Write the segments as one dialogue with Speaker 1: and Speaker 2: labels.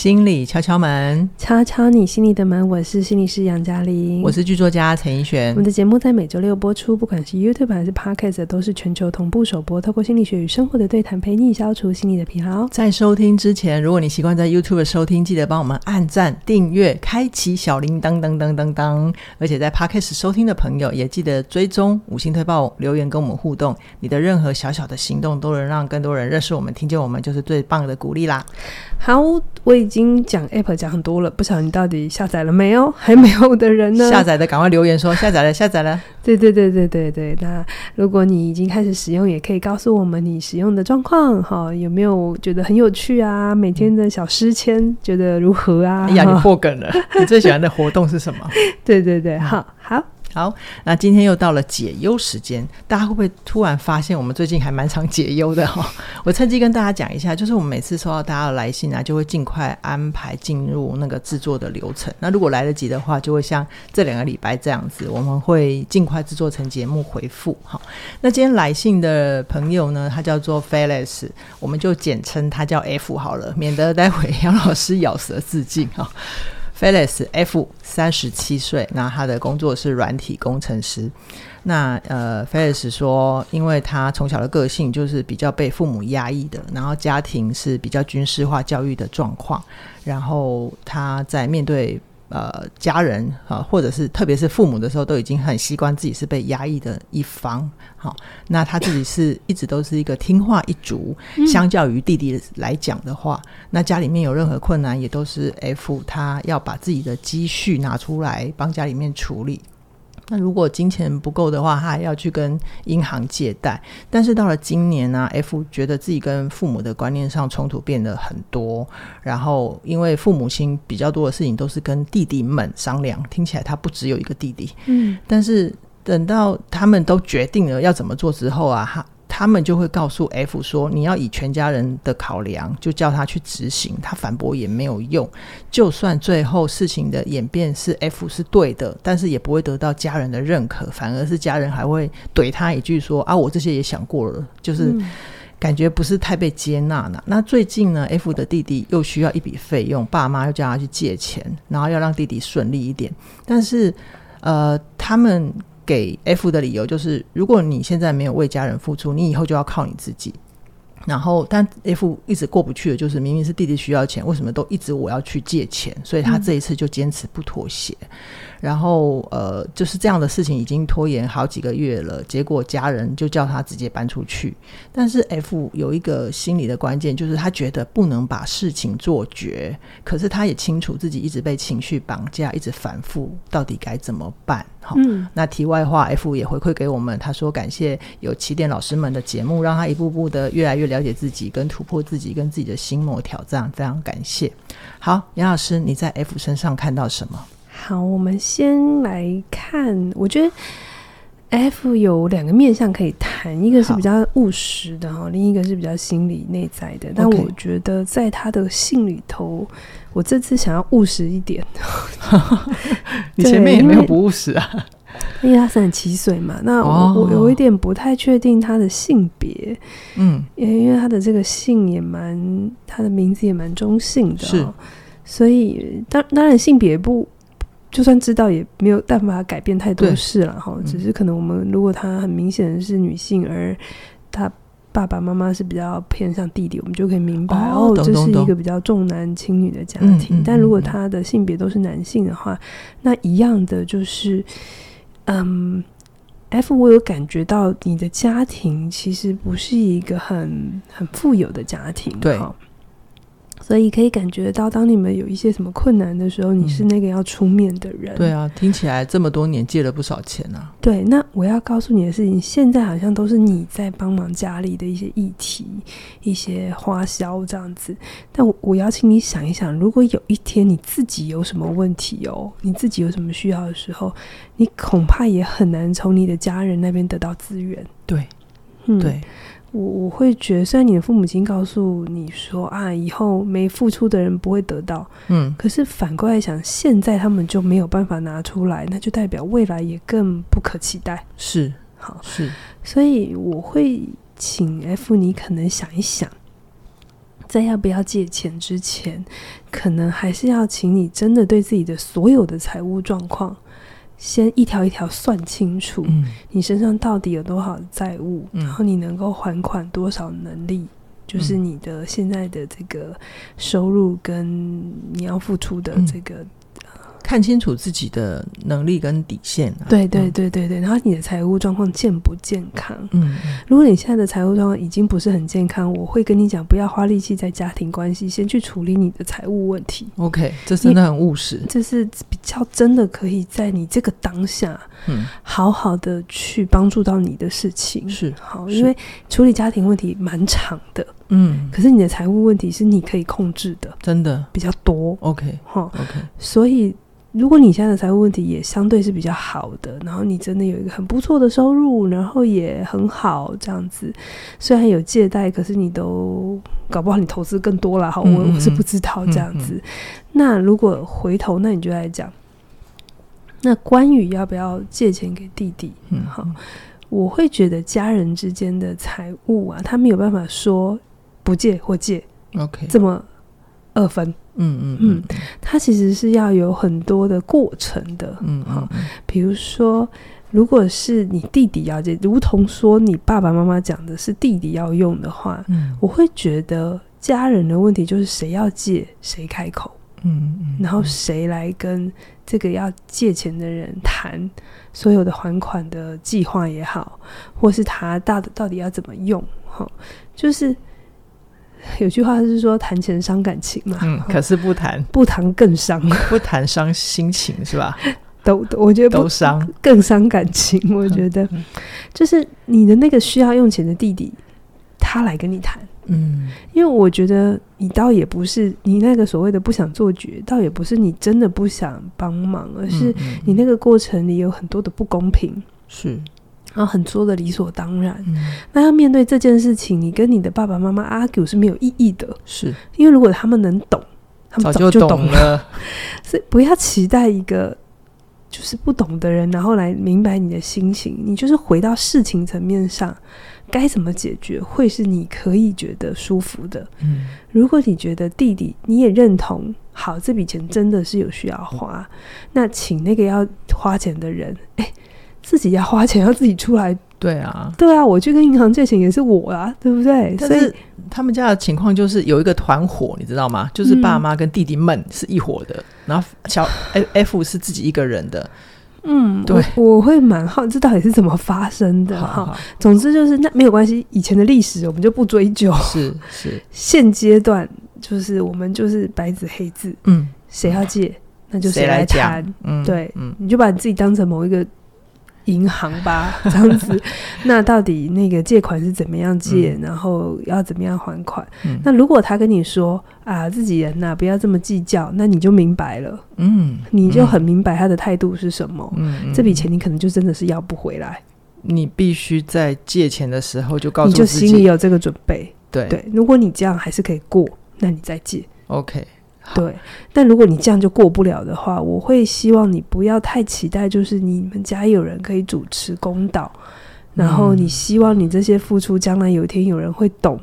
Speaker 1: 心理敲敲门，
Speaker 2: 敲敲你心里的门。我是心理师杨嘉玲，
Speaker 1: 我是剧作家陈奕璇。
Speaker 2: 我们的节目在每周六播出，不管是 YouTube 还是 Podcast，都是全球同步首播。透过心理学与生活的对谈，陪你消除心理的疲劳。
Speaker 1: 在收听之前，如果你习惯在 YouTube 收听，记得帮我们按赞、订阅、开启小铃铛，噔噔噔噔。而且在 Podcast 收听的朋友，也记得追踪、五星推报、留言跟我们互动。你的任何小小的行动，都能让更多人认识我们、听见我们，就是最棒的鼓励啦。
Speaker 2: 好，我已经讲 App 讲很多了，不晓得你到底下载了没有？还没有的人呢？
Speaker 1: 下载的赶快留言说下载了，下载了。
Speaker 2: 对对对对对对。那如果你已经开始使用，也可以告诉我们你使用的状况哈，有没有觉得很有趣啊？每天的小诗签觉得如何啊？
Speaker 1: 哎呀，你破梗了！你最喜欢的活动是什么？
Speaker 2: 对 对对，好好。
Speaker 1: 好，那今天又到了解忧时间，大家会不会突然发现我们最近还蛮常解忧的哈？我趁机跟大家讲一下，就是我们每次收到大家的来信啊，就会尽快安排进入那个制作的流程。那如果来得及的话，就会像这两个礼拜这样子，我们会尽快制作成节目回复。好，那今天来信的朋友呢，他叫做 Felix，我们就简称他叫 F 好了，免得待会杨老师咬舌自尽哈。Felix F 三十七岁，那他的工作是软体工程师。那呃，Felix 说，因为他从小的个性就是比较被父母压抑的，然后家庭是比较军事化教育的状况，然后他在面对。呃，家人啊，或者是特别是父母的时候，都已经很习惯自己是被压抑的一方。好，那他自己是一直都是一个听话一族，相较于弟弟来讲的话，嗯，那家里面有任何困难，也都是 F 他要把自己的积蓄拿出来帮家里面处理。那如果金钱不够的话，他还要去跟银行借贷。但是到了今年呢，啊，F 觉得自己跟父母的观念上冲突变得很多。然后因为父母亲比较多的事情都是跟弟弟们商量，听起来他不只有一个弟弟。嗯，但是等到他们都决定了要怎么做之后啊，他。他们就会告诉 F 说：“你要以全家人的考量，就叫他去执行。他反驳也没有用。就算最后事情的演变是 F 是对的，但是也不会得到家人的认可，反而是家人还会怼他一句说：‘啊，我这些也想过了，就是感觉不是太被接纳呢。’那最近呢，F 的弟弟又需要一笔费用，爸妈又叫他去借钱，然后要让弟弟顺利一点。但是，呃，他们。”给 F 的理由就是，如果你现在没有为家人付出，你以后就要靠你自己。然后，但 F 一直过不去的就是，明明是弟弟需要钱，为什么都一直我要去借钱？所以他这一次就坚持不妥协。嗯然后，呃，就是这样的事情已经拖延好几个月了，结果家人就叫他直接搬出去。但是 F 有一个心理的关键，就是他觉得不能把事情做绝，可是他也清楚自己一直被情绪绑架，一直反复，到底该怎么办？好，嗯，那题外话，F 也回馈给我们，他说感谢有起点老师们的节目，让他一步步的越来越了解自己，跟突破自己，跟自己的心魔挑战，非常感谢。好，杨老师，你在 F 身上看到什么？
Speaker 2: 好，我们先来看。我觉得 F 有两个面向可以谈，一个是比较务实的哈，另一个是比较心理内在的。但我觉得在他的信里头，我这次想要务实一点。
Speaker 1: 你前面也没有不务实啊，
Speaker 2: 因为他三十七岁嘛。那我我有一点不太确定他的性别，嗯，因为他的这个姓也蛮，他的名字也蛮中性的，是。所以当当然性别不。就算知道也没有办法改变太多事了哈，只是可能我们如果她很明显的是女性，而她爸爸妈妈是比较偏向弟弟，我们就可以明白哦，这是一个比较重男轻女的家庭。但如果他的性别都是男性的话，那一样的就是，嗯，F 我有感觉到你的家庭其实不是一个很很富有的家庭，
Speaker 1: 对。
Speaker 2: 所以可以感觉到，当你们有一些什么困难的时候，你是那个要出面的人。嗯、
Speaker 1: 对啊，听起来这么多年借了不少钱啊。
Speaker 2: 对，那我要告诉你的事情，现在好像都是你在帮忙家里的一些议题、一些花销这样子。但我我邀请你想一想，如果有一天你自己有什么问题哦，你自己有什么需要的时候，你恐怕也很难从你的家人那边得到资源。
Speaker 1: 对，
Speaker 2: 嗯，
Speaker 1: 对。
Speaker 2: 我我会觉得，虽然你的父母亲告诉你说啊，以后没付出的人不会得到，嗯，可是反过来想，现在他们就没有办法拿出来，那就代表未来也更不可期待。
Speaker 1: 是，
Speaker 2: 好，
Speaker 1: 是，
Speaker 2: 所以我会请 F 你可能想一想，在要不要借钱之前，可能还是要请你真的对自己的所有的财务状况，先一条一条算清楚。嗯，你身上到底有多少债务，嗯，然后你能够还款多少能力，就是你的现在的这个收入跟你要付出的这个。
Speaker 1: 看清楚自己的能力跟底线，啊，
Speaker 2: 对对对对对，然后你的财务状况健不健康？嗯，如果你现在的财务状况已经不是很健康，我会跟你讲，不要花力气在家庭关系，先去处理你的财务问题。
Speaker 1: OK，这真的很务实，
Speaker 2: 这是比较真的可以在你这个当下，嗯，好好的去帮助到你的事情。是好，因为处理家庭问题蛮长的，嗯，可是你的财务问题是你可以控制的，
Speaker 1: 真的
Speaker 2: 比较多。
Speaker 1: OK，哈，OK，
Speaker 2: 所以。如果你现在的财务问题也相对是比较好的，然后你真的有一个很不错的收入，然后也很好这样子，虽然有借贷，可是你都搞不好你投资更多了哈，我我是不知道这样子。嗯嗯，那如果回头，那你就来讲，那关于要不要借钱给弟弟，嗯，好，我会觉得家人之间的财务啊，他没有办法说不借或借
Speaker 1: ，OK，
Speaker 2: 这么二分。嗯嗯嗯，它其实是要有很多的过程的。嗯，好，比如说，如果是你弟弟要借，如同说你爸爸妈妈讲的是弟弟要用的话，嗯，我会觉得家人的问题就是谁要借谁开口，嗯嗯，然后谁来跟这个要借钱的人谈所有的还款的计划也好，或是他到到底要怎么用，哈，就是。有句话是说谈钱伤感情嘛，
Speaker 1: 嗯，可是不谈。
Speaker 2: 不谈更伤，
Speaker 1: 不谈伤心情是吧？
Speaker 2: 都我觉得
Speaker 1: 都伤。
Speaker 2: 更伤感情。我觉得。就是你的那个需要用钱的弟弟，他来跟你谈，嗯，因为我觉得你倒也不是你那个所谓的不想做绝，倒也不是你真的不想帮忙，而是你那个过程里有很多的不公平，
Speaker 1: 是。
Speaker 2: 然后很多的理所当然，嗯、那要面对这件事情，你跟你的爸爸妈妈 argue 是没有意义的，
Speaker 1: 是
Speaker 2: 因为如果他们能懂，他们早就懂了。所以不要期待一个就是不懂的人，然后来明白你的心情。你就是回到事情层面上，该怎么解决，会是你可以觉得舒服的。嗯，如果你觉得弟弟你也认同，好，这笔钱真的是有需要花，那请那个要花钱的人，哎。自己要花钱，要自己出来。
Speaker 1: 对啊，
Speaker 2: 对啊，我去跟银行借钱也是我啊，对不对？
Speaker 1: 但是他们家的情况就是有一个团伙，你知道吗？就是爸妈跟弟弟们是一伙的，嗯、然后小 F 是自己一个人的。嗯，对，
Speaker 2: 我，我会蛮好，这到底是怎么发生的？哈，总之就是那没有关系，以前的历史我们就不追究。
Speaker 1: 是是，
Speaker 2: 现阶段就是我们就是白纸黑字，嗯，谁要借，那就谁来谈。嗯，对，嗯，你就把你自己当成某一个。银行吧，这样子，那到底那个借款是怎么样借，嗯、然后要怎么样还款？嗯、那如果他跟你说啊，自己人呐、啊，不要这么计较，那你就明白了，嗯，你就很明白他的态度是什么。嗯，这笔钱你可能就真的是要不回来。
Speaker 1: 你必须在借钱的时候就告诉自己，
Speaker 2: 你就心里有这个准备。
Speaker 1: 对
Speaker 2: 对，如果你这样还是可以过，那你再借。
Speaker 1: OK。
Speaker 2: 对，但如果你这样就过不了的话，我会希望你不要太期待，就是你们家有人可以主持公道，然后你希望你这些付出将来有一天有人会懂。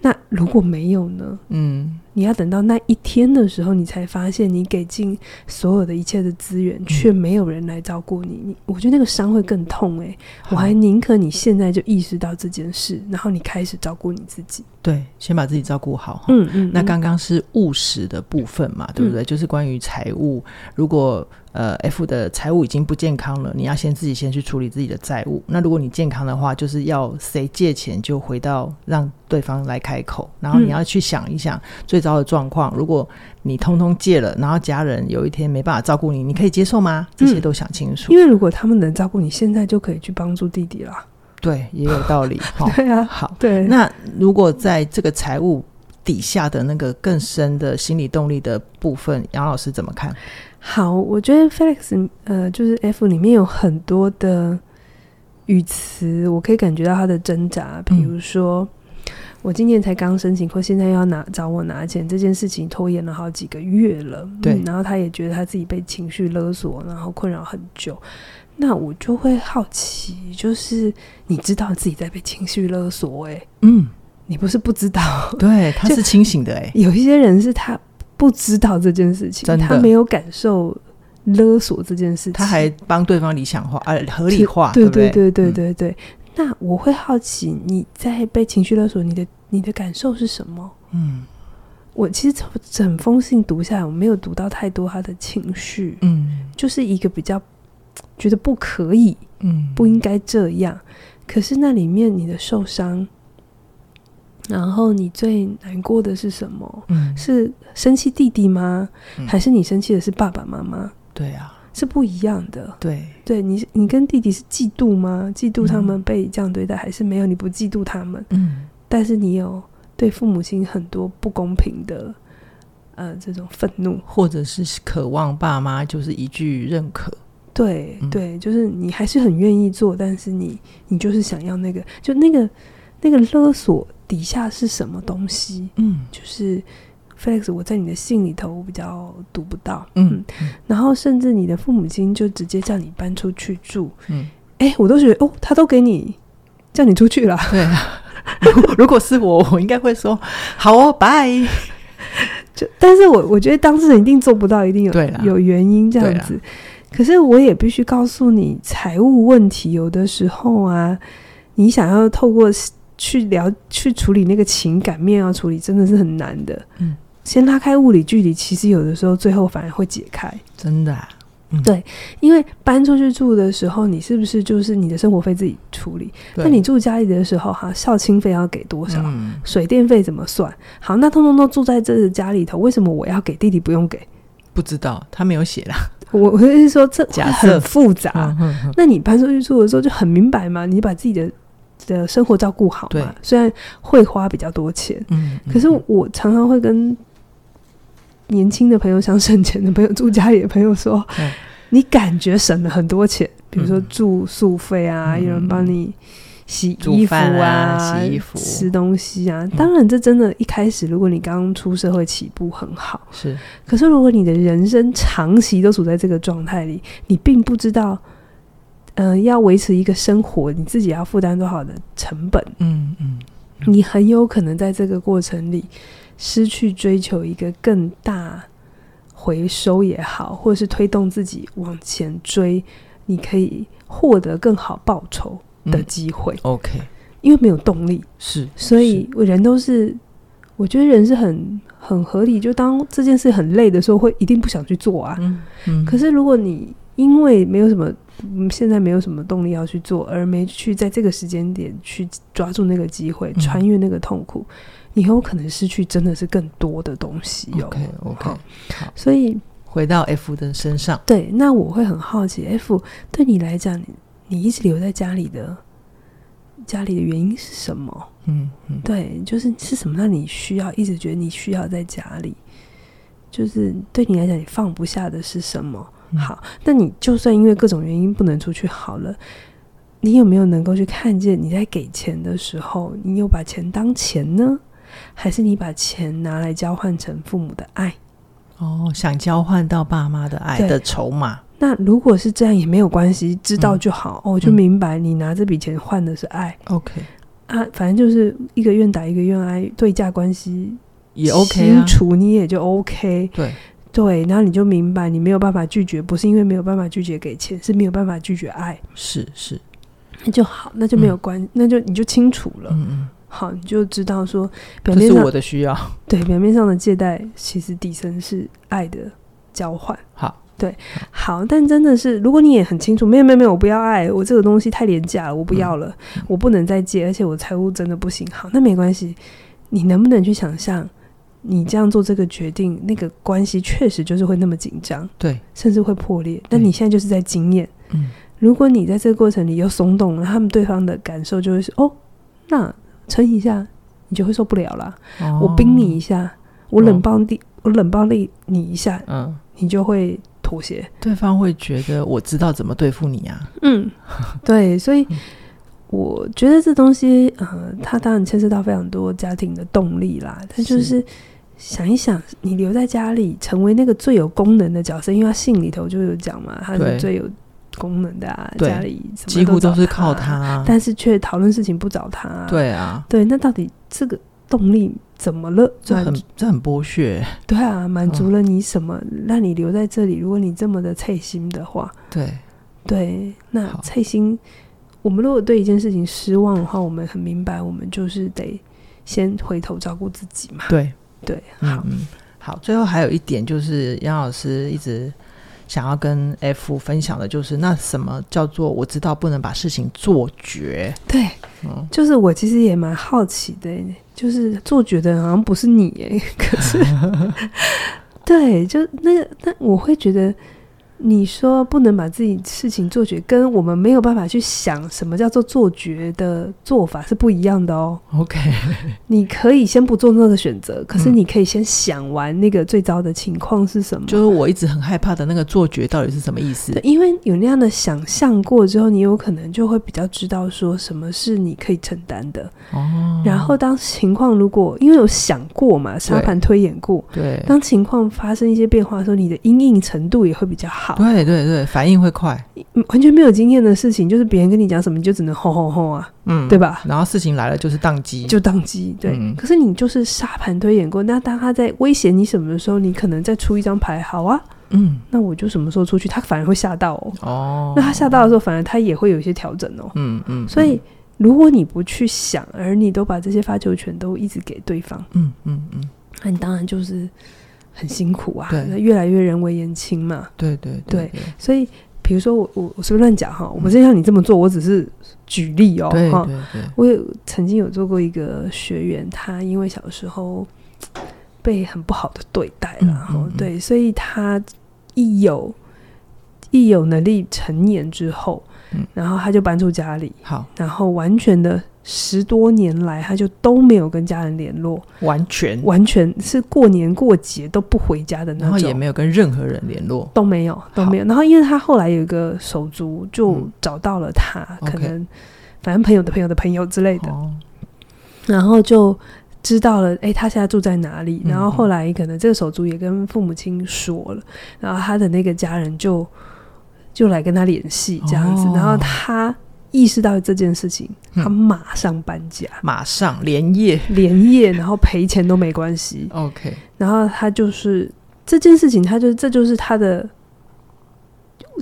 Speaker 2: 那如果没有呢？嗯。你要等到那一天的时候，你才发现你给尽所有的一切的资源，却没有人来照顾你。你，我觉得那个伤会更痛哎、欸！我还宁可你现在就意识到这件事，然后你开始照顾你自己。
Speaker 1: 对，先把自己照顾好。嗯嗯。那刚刚是务实的部分嘛，对不对？就是关于财务，如果。呃，F 的财务已经不健康了，你要先自己先去处理自己的债务。那如果你健康的话，就是要谁借钱就回到让对方来开口，然后你要去想一想最糟的状况。如果你通通借了，然后家人有一天没办法照顾你，你可以接受吗？这些都想清楚。
Speaker 2: 因为如果他们能照顾你，现在就可以去帮助弟弟了。
Speaker 1: 对，也有道理。
Speaker 2: 对啊，
Speaker 1: 好。
Speaker 2: 对，
Speaker 1: 那如果在这个财务底下的那个更深的心理动力的部分，杨老师怎么看？
Speaker 2: 好，我觉得 Felix 呃，就是 F 里面有很多的语词，我可以感觉到他的挣扎。比如说，嗯、我今年才刚申请，或现在要拿找我拿钱这件事情，拖延了好几个月了。对、嗯，然后他也觉得他自己被情绪勒索，然后困扰很久。那我就会好奇，就是你知道自己在被情绪勒索、欸，诶，嗯，你不是不知道，
Speaker 1: 对，他是清醒的哎。
Speaker 2: 有一些人是他不知道这件事情，他没有感受勒索这件事情，
Speaker 1: 他还帮对方理想化，呃，合理化，
Speaker 2: 对对对对对对。嗯、那我会好奇，你在被情绪勒索，你的你的感受是什么？嗯，我其实从整封信读下来，我没有读到太多他的情绪，嗯，就是一个比较觉得不可以，嗯，不应该这样。可是那里面你的受伤。然后你最难过的是什么？嗯，是生气弟弟吗？嗯，还是你生气的是爸爸妈妈？
Speaker 1: 对啊，
Speaker 2: 是不一样的。
Speaker 1: 对，
Speaker 2: 对你，你跟弟弟是嫉妒吗？嫉妒他们被这样对待，嗯，还是没有？你不嫉妒他们？嗯，但是你有对父母亲很多不公平的，呃，这种愤怒，
Speaker 1: 或者是渴望爸妈就是一句认可。
Speaker 2: 对，嗯，对，就是你还是很愿意做，但是你，你就是想要那个，就那个那个勒索。底下是什么东西？嗯，就是 Felix，我在你的信里头我比较读不到。嗯，嗯，然后甚至你的父母亲就直接叫你搬出去住。嗯，哎，我都觉得哦，他都给你叫你出去了。
Speaker 1: 对啊，如果是我，我应该会说好哦，拜。
Speaker 2: 就，但是我我觉得当事人一定做不到，一定有有原因这样子。可是我也必须告诉你，财务问题有的时候啊，你想要透过。去聊去处理那个情感面要处理，真的是很难的。嗯，先拉开物理距离，其实有的时候最后反而会解开。
Speaker 1: 真的啊？嗯，
Speaker 2: 对，因为搬出去住的时候，你是不是就是你的生活费自己处理？那你住家里的时候，哈，孝亲费要给多少？嗯，水电费怎么算？好，那通通都住在这个家里头，为什么我要给弟弟不用给？
Speaker 1: 不知道，他没有写啦。
Speaker 2: 我我是说这很复杂。那你搬出去住的时候就很明白嘛？你把自己的。的生活照顾好嘛？虽然会花比较多钱，嗯，可是我常常会跟年轻的朋友、想省钱的朋友、住家里的朋友说，嗯，你感觉省了很多钱，比如说住宿费啊，嗯，有人帮你洗衣服啊，
Speaker 1: 洗衣服、
Speaker 2: 吃东西啊。当然，这真的，一开始如果你刚出社会起步很好，
Speaker 1: 是。
Speaker 2: 可是如果你的人生长期都处在这个状态里，你并不知道。嗯、呃，要维持一个生活，你自己要负担多少的成本？嗯嗯，你很有可能在这个过程里失去追求一个更大回收也好，或者是推动自己往前追，你可以获得更好报酬的机会。
Speaker 1: 嗯、OK，
Speaker 2: 因为没有动力，
Speaker 1: 是，
Speaker 2: 所以我人都是，我觉得人是很很合理。就当这件事很累的时候，会一定不想去做啊。嗯嗯，可是如果你因为没有什么。嗯，现在没有什么动力要去做，而没去在这个时间点去抓住那个机会，嗯、穿越那个痛苦，以后可能失去真的是更多的东西。
Speaker 1: OK OK，
Speaker 2: 好，所以
Speaker 1: 回到 F 的身上，
Speaker 2: 对，那我会很好奇，F 对你来讲，你一直留在家里的家里的原因是什么？嗯嗯，对，就是是什么让你需要一直觉得你需要在家里？就是对你来讲，你放不下的是什么？好，那你就算因为各种原因不能出去好了，你有没有能够去看见你在给钱的时候，你有把钱当钱呢，还是你把钱拿来交换成父母的爱？
Speaker 1: 哦，想交换到爸妈的爱的筹码。
Speaker 2: 那如果是这样也没有关系，知道就好。嗯、哦，我就明白你拿这笔钱换的是爱。
Speaker 1: OK，
Speaker 2: 啊，反正就是一个愿打一个愿挨，对价关系
Speaker 1: 也 OK 啊，清
Speaker 2: 楚你也就 OK。
Speaker 1: 对。
Speaker 2: 对，然后你就明白，你没有办法拒绝，不是因为没有办法拒绝给钱，是没有办法拒绝爱。
Speaker 1: 是是，
Speaker 2: 那就好，那就没有关，嗯、那就你就清楚了。嗯嗯，好，你就知道说，表面上
Speaker 1: 是我的需要，
Speaker 2: 对，表面上的借贷，其实底层是爱的交换。
Speaker 1: 好，
Speaker 2: 对，好，但真的是，如果你也很清楚，没有没有没有，我不要爱，我这个东西太廉价了，我不要了，嗯、我不能再借，而且我财务真的不行。好，那没关系，你能不能去想象？你这样做这个决定，那个关系确实就是会那么紧张，
Speaker 1: 对，
Speaker 2: 甚至会破裂。但你现在就是在经验，嗯，如果你在这个过程里又松动了，他们对方的感受就会是哦，那撑一下，你就会受不了了。哦、我冰你一下，我冷暴力，哦、我冷暴力你一下，嗯，你就会妥协。
Speaker 1: 对方会觉得我知道怎么对付你啊，
Speaker 2: 嗯，对，所以我觉得这东西，呃，它当然牵涉到非常多家庭的动力啦，它就是。想一想，你留在家里，成为那个最有功能的角色，因为他信里头就有讲嘛，他是最有功能的啊，家里
Speaker 1: 几乎都是靠他，
Speaker 2: 但是却讨论事情不找他。
Speaker 1: 对啊，
Speaker 2: 对，那到底这个动力怎么了？
Speaker 1: 这很这很剥削。
Speaker 2: 对啊，满足了你什么？嗯、让你留在这里？如果你这么的脆心的话，
Speaker 1: 对
Speaker 2: 对，那脆心，我们如果对一件事情失望的话，我们很明白，我们就是得先回头照顾自己嘛。
Speaker 1: 对
Speaker 2: 对，好。
Speaker 1: 嗯好，最后还有一点就是杨老师一直想要跟 F 分享的，就是那什么叫做我知道不能把事情做绝？
Speaker 2: 对，嗯，就是我其实也蛮好奇的，就是做绝的好像不是你耶，可是 对，就那个，那我会觉得。你说不能把自己事情做绝，跟我们没有办法去想什么叫做做绝的做法是不一样的哦。
Speaker 1: OK，
Speaker 2: 你可以先不做那个选择，可是你可以先想完那个最糟的情况是什么。
Speaker 1: 就是我一直很害怕的那个做绝到底是什么意思？
Speaker 2: 对，因为有那样的想象过之后，你有可能就会比较知道说什么是你可以承担的。哦。然后当情况如果因为有想过嘛，沙盘推演过，
Speaker 1: 对，
Speaker 2: 当情况发生一些变化的时候，你的阴影程度也会比较好。
Speaker 1: 对对对，反应会快。
Speaker 2: 完全没有经验的事情，就是别人跟你讲什么，你就只能吼吼吼啊，嗯，对吧？
Speaker 1: 然后事情来了就是宕机，
Speaker 2: 就宕机。对、嗯，可是你就是沙盘推演过，那当他在威胁你什么的时候，你可能再出一张牌，好啊，嗯，那我就什么时候出去，他反而会吓到哦。哦，那他吓到的时候，反而他也会有一些调整哦。嗯嗯。所以如果你不去想，而你都把这些发球权都一直给对方，嗯嗯嗯，那你当然就是。很辛苦啊，那越来越人为言轻嘛。
Speaker 1: 对对
Speaker 2: 对，所以比如说我我我随便乱讲哈，我不是像你这么做，我只是举例哦。
Speaker 1: 对对对，
Speaker 2: 我有曾经有做过一个学员，他因为小时候被很不好的对待了，然后、嗯嗯嗯、对，所以他一有一有能力成年之后，嗯，然后他就搬出家里，
Speaker 1: 好，
Speaker 2: 然后完全的。十多年来，他就都没有跟家人联络，
Speaker 1: 完全。
Speaker 2: 完全是过年过节都不回家的那种，
Speaker 1: 然后也没有跟任何人联络，
Speaker 2: 都没有都没有。然后，因为他后来有一个手足就找到了他，嗯、可能反正朋友的朋友的朋友之类的，哦、然后就知道了，哎，他现在住在哪里？然后后来可能这个手足也跟父母亲说了，然后他的那个家人就就来跟他联系这样子，哦、然后他。意识到这件事情，他马上搬家，
Speaker 1: 嗯、马上连夜
Speaker 2: 连夜，然后赔钱都没关系。
Speaker 1: OK，
Speaker 2: 然后他就是这件事情，他就这就是他的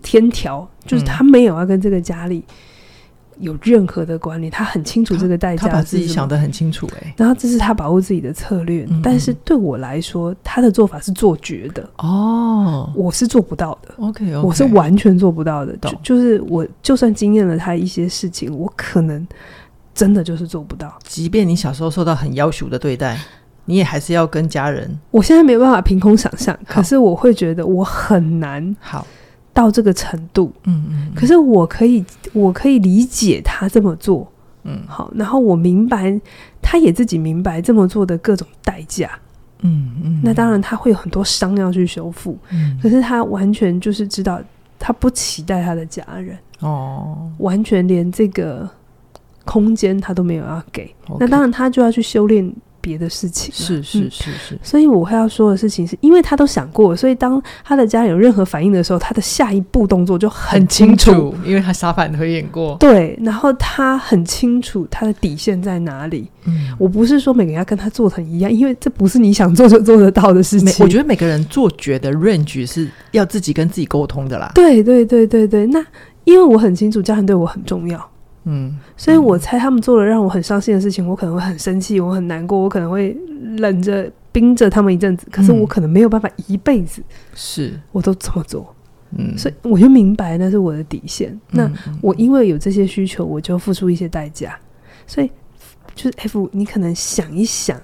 Speaker 2: 天条，就是他没有要跟这个家里。有任何的管理，他很清楚这个代价，
Speaker 1: 他把自己想得很清楚。
Speaker 2: 然后这是他保护自己的策略，嗯嗯，但是对我来说，他的做法是做绝的哦，我是做不到的。
Speaker 1: OK，, okay
Speaker 2: 我是完全做不到的。就就是我就算经验了他一些事情，我可能真的就是做不到。
Speaker 1: 即便你小时候受到很要求的对待，你也还是要跟家人。
Speaker 2: 我现在没有办法凭空想象，可是我会觉得我很难。
Speaker 1: 好。
Speaker 2: 到这个程度，
Speaker 1: 嗯嗯，
Speaker 2: 可是我可以，我可以理解他这么做，嗯，好，然后我明白，他也自己明白这么做的各种代价，
Speaker 1: 嗯嗯，
Speaker 2: 那当然他会有很多伤要去修复，嗯，可是他完全就是知道，他不期待他的家人，哦，完全连这个空间他都没有要给，那当然他就要去修炼。别的事情
Speaker 1: 是是是是，
Speaker 2: 所以我会要说的事情是，因为他都想过，所以当他的家人有任何反应的时候，他的下一步动作就很清楚，
Speaker 1: 清楚，因为他沙盘推演过。
Speaker 2: 对，然后他很清楚他的底线在哪里。嗯，我不是说每个人要跟他做成一样，因为这不是你想做就做得到的事情。
Speaker 1: 我觉得每个人做绝的 range 是要自己跟自己沟通的啦。
Speaker 2: 对对对对对，那因为我很清楚家人对我很重要。
Speaker 1: 嗯，
Speaker 2: 所以我猜他们做了让我很伤心的事情，我可能会很生气，我很难过，我可能会冷着、冰着他们一阵子。可是我可能没有办法一辈子，
Speaker 1: 是
Speaker 2: 我都这么做。嗯，所以我就明白那是我的底线。那我因为有这些需求，我就付出一些代价。所以就是 F，你可能想一想，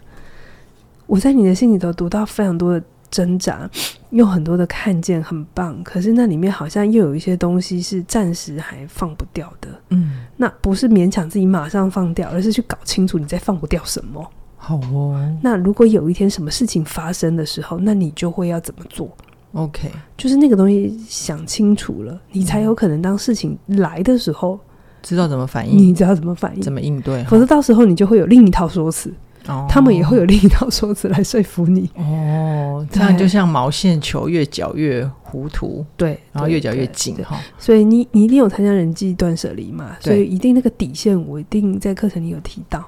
Speaker 2: 我在你的心里头读到非常多的。挣扎，有很多的看见很棒，可是那里面好像又有一些东西是暂时还放不掉的。
Speaker 1: 嗯，
Speaker 2: 那不是勉强自己马上放掉，而是去搞清楚你在放不掉什么。
Speaker 1: 好哦。
Speaker 2: 那如果有一天什么事情发生的时候，那你就会要怎么做
Speaker 1: ？OK，
Speaker 2: 就是那个东西想清楚了，你才有可能当事情来的时候，
Speaker 1: 知道怎么反应。
Speaker 2: 你知道怎么反应，
Speaker 1: 怎么应对，
Speaker 2: 否则到时候你就会有另一套说辞。哦，他们也会有另一套说辞来说服你。
Speaker 1: 哦，这样就像毛线球，越搅越糊涂，
Speaker 2: 对，
Speaker 1: 然后越搅越紧哈。
Speaker 2: 所以你你一定有参加人际断舍离嘛？所以一定那个底线，我一定在课程里有提到。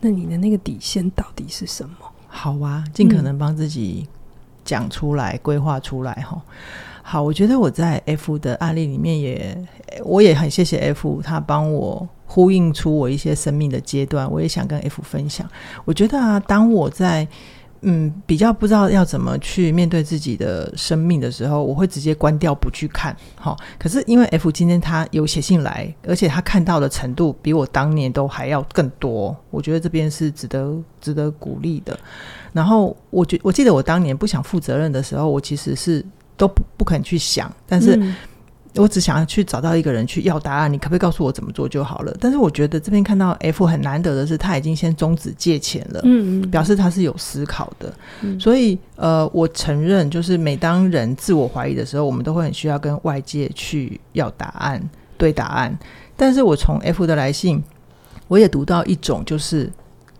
Speaker 2: 那你的那个底线到底是什么？
Speaker 1: 好啊，尽可能帮自己讲出来、规划出来哈。好，我觉得我在 F 的案例里面也，我也很谢谢 F，他帮我呼应出我一些生命的阶段，我也想跟 F 分享。我觉得啊，当我在嗯比较不知道要怎么去面对自己的生命的时候，我会直接关掉不去看。好，可是因为 F 今天他有写信来，而且他看到的程度比我当年都还要更多，我觉得这边是值得值得鼓励的。然后我觉我记得我当年不想负责任的时候，我其实是。都不不肯去想，但是我只想要去找到一个人去要答案。你可不可以告诉我怎么做就好了？但是我觉得这边看到 F 很难得的是，他已经先终止借钱了，嗯嗯，表示他是有思考的。嗯，所以呃，我承认，就是每当人自我怀疑的时候，我们都会很需要跟外界去要答案、对答案。但是我从 F 的来信，我也读到一种就是。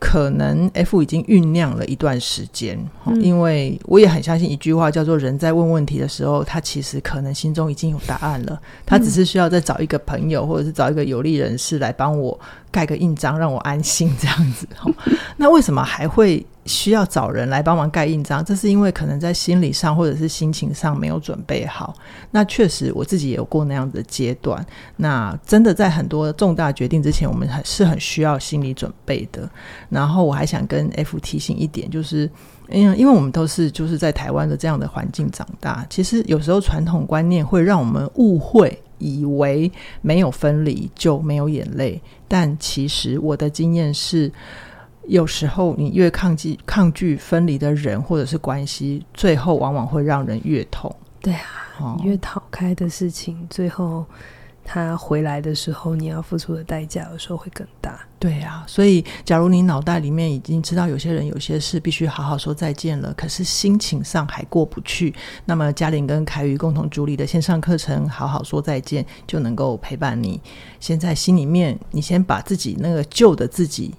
Speaker 1: 可能 F 已经酝酿了一段时间，嗯，因为我也很相信一句话，叫做“人在问问题的时候，他其实可能心中已经有答案了，他只是需要再找一个朋友，或者是找一个有利人士来帮我盖个印章，让我安心这样子。那为什么还会？需要找人来帮忙盖印章，这是因为可能在心理上或者是心情上没有准备好。那确实我自己也有过那样的阶段。那真的在很多重大决定之前，我们还是很需要心理准备的。然后我还想跟 F 提醒一点，就是因为因为我们都是就是在台湾的这样的环境长大，其实有时候传统观念会让我们误会，以为没有分离就没有眼泪。但其实我的经验是。有时候，你越抗拒抗拒分离的人或者是关系，最后往往会让人越痛。
Speaker 2: 对啊，哦、你越逃开的事情，最后他回来的时候，你要付出的代价有时候会更大。
Speaker 1: 对啊，所以假如你脑袋里面已经知道有些人、有些事必须好好说再见了，可是心情上还过不去，那么嘉玲跟凯宇共同主理的线上课程《好好说再见》就能够陪伴你。先在心里面，你先把自己那个旧的自己。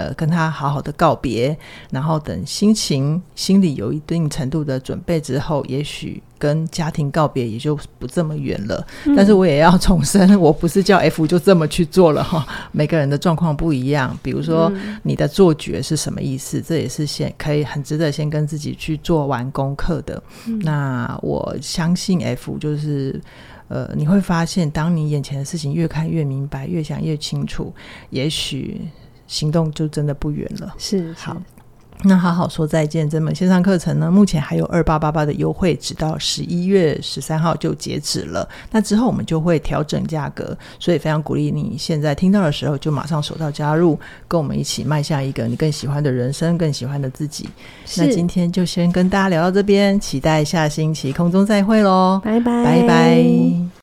Speaker 1: 呃，跟他好好的告别，然后等心情、心里有一定程度的准备之后，也许跟家庭告别也就不这么远了。嗯。但是我也要重申，我不是叫 F 就这么去做了哈。每个人的状况不一样，比如说你的做觉是什么意思，这也是先可以很值得先跟自己去做完功课的。嗯。那我相信 F 就是，呃，你会发现，当你眼前的事情越看越明白，越想越清楚，也许。行动就真的不远了。
Speaker 2: 是，
Speaker 1: 好，那好好说再见。这门线上课程呢，目前还有二八八八的优惠，直到十一月十三号就截止了。那之后我们就会调整价格，所以非常鼓励你现在听到的时候就马上手到加入，跟我们一起迈向一个你更喜欢的人生，更喜欢的自己。那今天就先跟大家聊到这边，期待下星期空中再会喽，
Speaker 2: 拜拜，
Speaker 1: 拜拜。